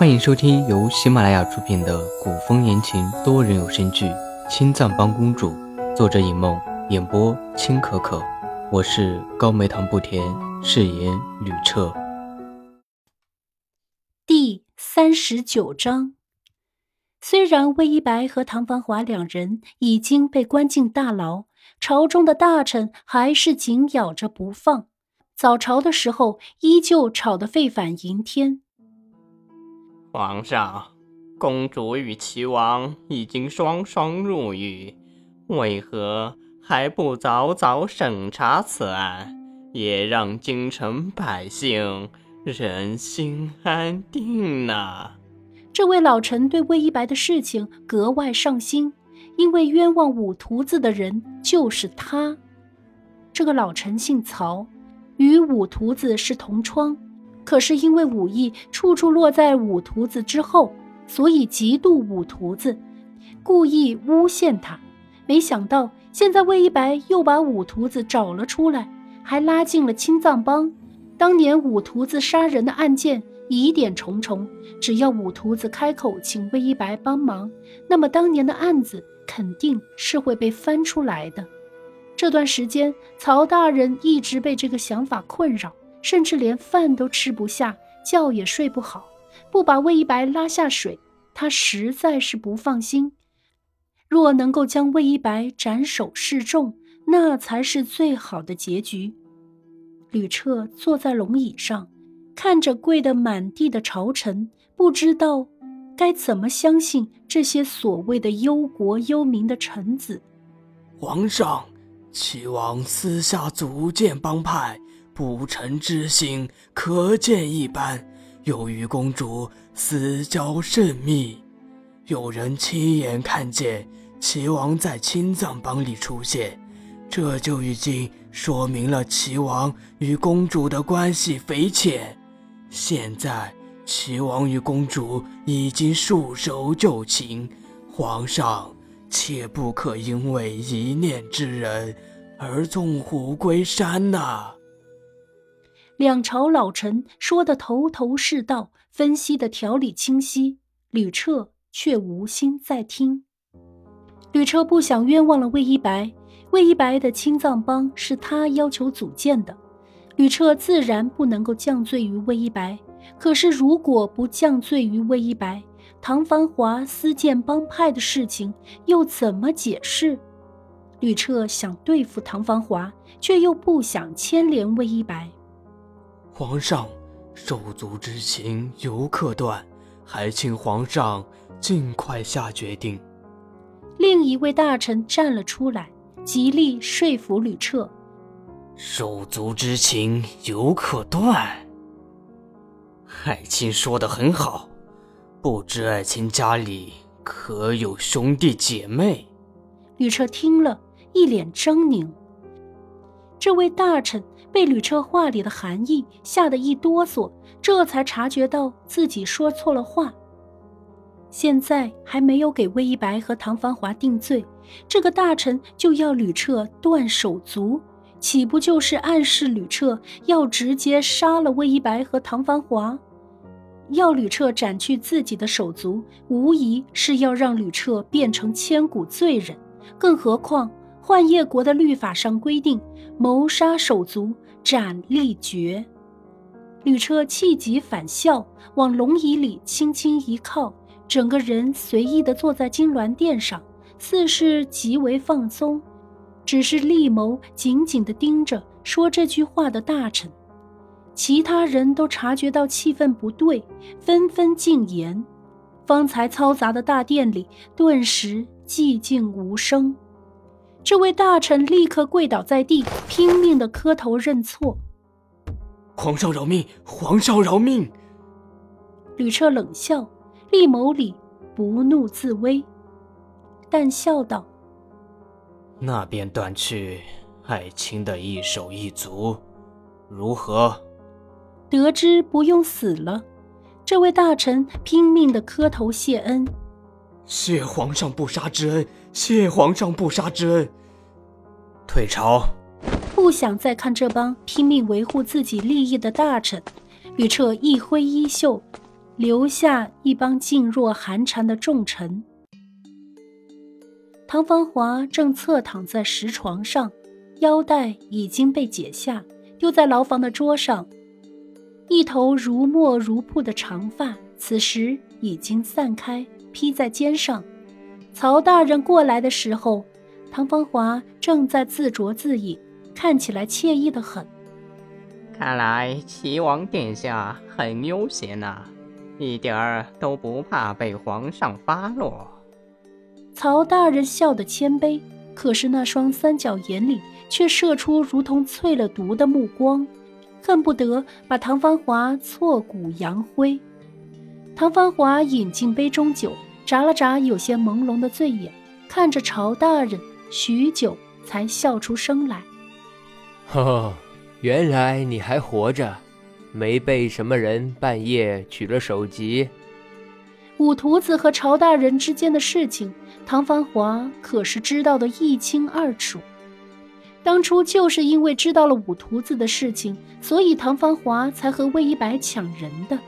欢迎收听由喜马拉雅出品的古风言情多人有声剧《青藏帮公主》，作者尹梦，演播青可可。我是高梅糖不甜，饰演吕彻。第三十九章。虽然魏一白和唐繁华两人已经被关进大牢，朝中的大臣还是紧咬着不放。早朝的时候，依旧吵得沸反盈天。皇上，公主与齐王已经双双入狱，为何还不早早审查此案，也让京城百姓人心安定呢？这位老臣对魏一白的事情格外上心，因为冤枉五徒子的人就是他。这个老臣姓曹，与五徒子是同窗。可是因为武艺处处落在五徒子之后，所以嫉妒五徒子，故意诬陷他。没想到现在魏一白又把五徒子找了出来，还拉进了青藏帮。当年五徒子杀人的案件疑点重重，只要五徒子开口请魏一白帮忙，那么当年的案子肯定是会被翻出来的。这段时间，曹大人一直被这个想法困扰。甚至连饭都吃不下，觉也睡不好，不把魏一白拉下水，他实在是不放心。若能够将魏一白斩首示众，那才是最好的结局。吕彻坐在龙椅上，看着跪得满地的朝臣，不知道该怎么相信这些所谓的忧国忧民的臣子。皇上，齐王私下组建帮派。不臣之心可见一斑，又与公主私交甚密，有人亲眼看见齐王在青藏帮里出现，这就已经说明了齐王与公主的关系匪浅。现在齐王与公主已经束手就擒，皇上切不可因为一念之仁而纵虎归山呐！两朝老臣说的头头是道，分析的条理清晰，吕彻却无心再听。吕彻不想冤枉了魏一白，魏一白的青藏帮是他要求组建的，吕彻自然不能够降罪于魏一白。可是如果不降罪于魏一白，唐繁华私建帮派的事情又怎么解释？吕彻想对付唐繁华，却又不想牵连魏一白。皇上，手足之情犹可断，还请皇上尽快下决定。另一位大臣站了出来，极力说服吕彻：“手足之情犹可断。”爱卿说的很好，不知爱卿家里可有兄弟姐妹？吕彻听了一脸狰狞。这位大臣。被吕彻话里的含义吓得一哆嗦，这才察觉到自己说错了话。现在还没有给魏一白和唐繁华定罪，这个大臣就要吕彻断手足，岂不就是暗示吕彻要直接杀了魏一白和唐繁华？要吕彻斩去自己的手足，无疑是要让吕彻变成千古罪人。更何况。幻夜国的律法上规定，谋杀手足斩立决。吕彻气急反笑，往龙椅里轻轻一靠，整个人随意地坐在金銮殿上，似是极为放松。只是厉眸紧紧地盯着说这句话的大臣，其他人都察觉到气氛不对，纷纷进言。方才嘈杂的大殿里顿时寂静无声。这位大臣立刻跪倒在地，拼命的磕头认错：“皇上饶命！皇上饶命！”吕彻冷笑，厉眸里不怒自威，但笑道：“那便断去爱卿的一手一足，如何？”得知不用死了，这位大臣拼命的磕头谢恩：“谢皇上不杀之恩。”谢皇上不杀之恩。退朝。不想再看这帮拼命维护自己利益的大臣，吕彻一挥衣袖，留下一帮噤若寒蝉的重臣。唐芳华正侧躺在石床上，腰带已经被解下，丢在牢房的桌上。一头如墨如瀑的长发，此时已经散开，披在肩上。曹大人过来的时候，唐芳华正在自酌自饮，看起来惬意的很。看来齐王殿下很悠闲呐，一点儿都不怕被皇上发落。曹大人笑得谦卑，可是那双三角眼里却射出如同淬了毒的目光，恨不得把唐芳华挫骨扬灰。唐芳华饮尽杯中酒，眨了眨有些朦胧的醉眼，看着曹大人，许久才笑出声来：“呵呵。”原来你还活着，没被什么人半夜取了首级。五徒子和朝大人之间的事情，唐繁华可是知道的一清二楚。当初就是因为知道了五徒子的事情，所以唐繁华才和魏一白抢人的。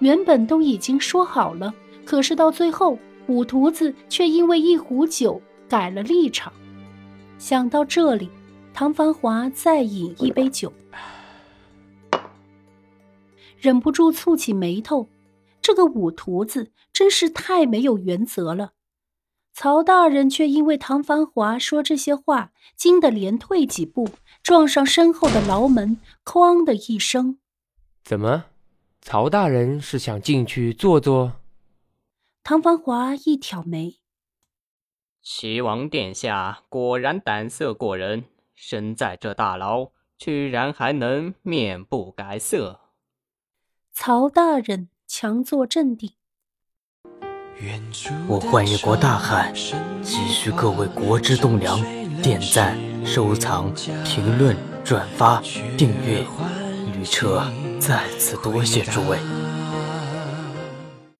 原本都已经说好了，可是到最后，五徒子却因为一壶酒改了立场。想到这里。唐繁华再饮一杯酒，忍不住蹙起眉头。这个五徒子真是太没有原则了。曹大人却因为唐繁华说这些话，惊得连退几步，撞上身后的牢门，哐的一声。怎么，曹大人是想进去坐坐？唐繁华一挑眉，齐王殿下果然胆色过人。身在这大牢，居然还能面不改色。曹大人强作镇定。我幻一国大汉，急需各位国之栋梁点赞、收藏、评论、转发、订阅。旅车再次多谢诸位。